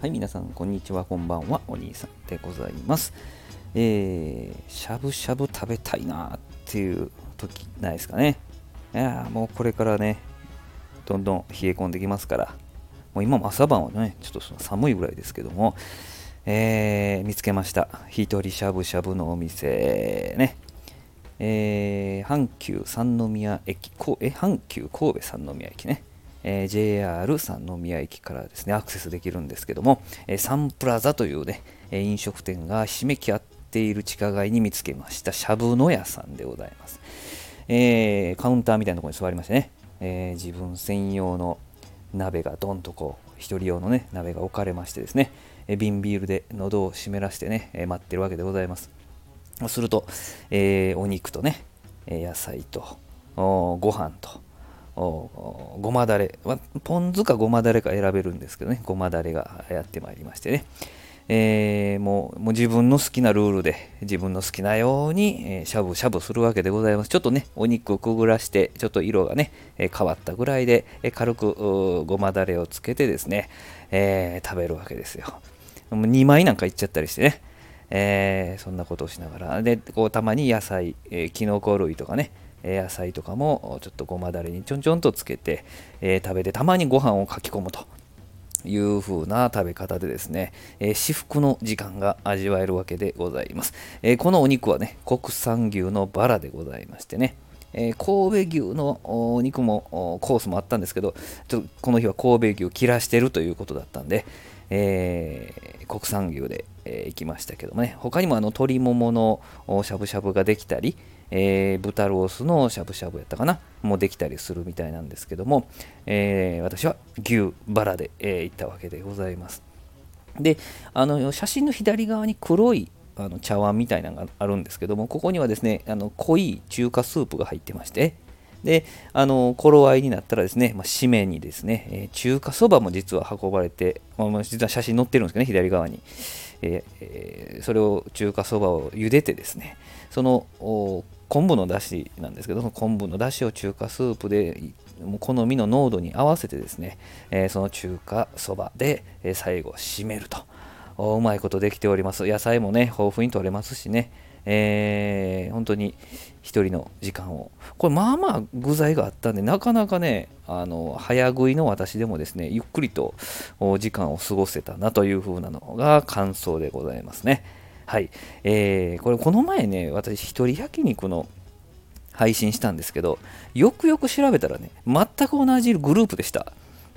はい、皆さん、こんにちは、こんばんは、お兄さんでございます。えー、しゃぶしゃぶ食べたいなっていう時ないですかね。いやもうこれからね、どんどん冷え込んできますから、もう今も朝晩はね、ちょっと寒いぐらいですけども、えー、見つけました。一人しゃぶしゃぶのお店ね。えー、阪急三宮駅、え阪急神戸三宮駅ね。えー、JR 三宮駅からですねアクセスできるんですけども、えー、サンプラザというね、え飲食店がひしめき合っている地下街に見つけました。しゃぶの屋さんでございます、え、カウンターみたいなところに座りましてね、え自分専用の鍋がどんとこう1人用のね鍋が置かれましてですね、え瓶ビールで喉を湿らしてね、え待ってるわけでございます。すると、えお肉とね野菜とご飯とごまだれ、ポン酢かごまだれか選べるんですけどね、ごまだれがやってまいりましてね、えー、もうもう自分の好きなルールで自分の好きなように、えー、しゃぶしゃぶするわけでございます。ちょっとね、お肉をくぐらして、ちょっと色がね、えー、変わったぐらいで、え軽くごまだれをつけてですね、え食べるわけですよ。もう2枚なんかいっちゃったりしてね、えそんなことをしながら、で、こうたまに野菜、えきのこ類とかね、野菜とかもちょっとごまだれにちょんちょんとつけて、え、食べてたまにご飯をかき込むという風な食べ方でですね、えー、至福の時間が味わえるわけでございます、えー、このお肉はね国産牛のバラでございましてねえー、神戸牛のお肉もコースもあったんですけどちょっとこの日は神戸牛切らしてるということだったんで、え、国産牛で、えー、行きましたけどもね。他にもあの鶏もものしゃぶしゃぶができたり、えー、豚ロースのしゃぶしゃぶやったかな。もできたりするみたいなんですけども、えー、私は牛バラで、え、行ったわけでございます。であの写真の左側に黒いあの茶碗みたいなのがあるんですけどもここにはですねあの濃い中華スープが入ってましてであの頃合いになったらですね、まあ、締めにですね、え、中華そばも実は運ばれて、まあ、実は写真載ってるんですけどね左側に、えー、それを中華そばを茹でてですねその昆布のだしなんですけど、その昆布のだしを中華スープで好みの濃度に合わせてですね、えー、その中華そばで、え、最後締めると。うまいことできております。野菜もね、豊富に取れますしね、えー、本当に一人の時間を。これまあまあ具材があったんで、なかなかね、あの早食いの私でもですね、ゆっくりと時間を過ごせたなという風なのが感想でございますね。はい。えー、これこの前ね、私一人焼肉の配信したんですけど、よくよく調べたらね、全く同じグループでした。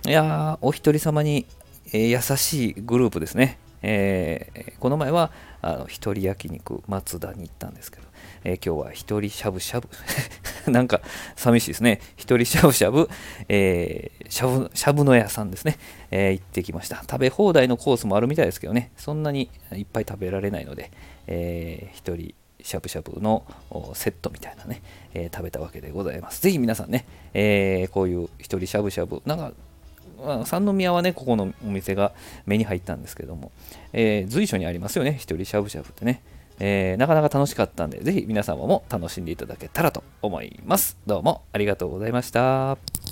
いやー、お一人様に、えー、優しいグループですね。えー、この前はあの一人焼肉松田に行ったんですけど、えー、今日は一人しゃぶしゃぶ。なんか寂しいですね。一人しゃぶしゃぶ、えー、しゃぶしゃぶの屋さんですね、え、行ってきました。食べ放題のコースもあるみたいですけどね。そんなにいっぱい食べられないので、えー、一人しゃぶしゃぶのセットみたいなね、えー、食べたわけでございます。ぜひ皆さんね、えー、こういう一人しゃぶしゃぶ、なんかまあ、三宮はね、ここのお店が目に入ったんですけども、えー、随所にありますよね、一人しゃぶしゃぶってね。えー、なかなか楽しかったんで、ぜひ皆様も楽しんでいただけたらと思います。どうもありがとうございました。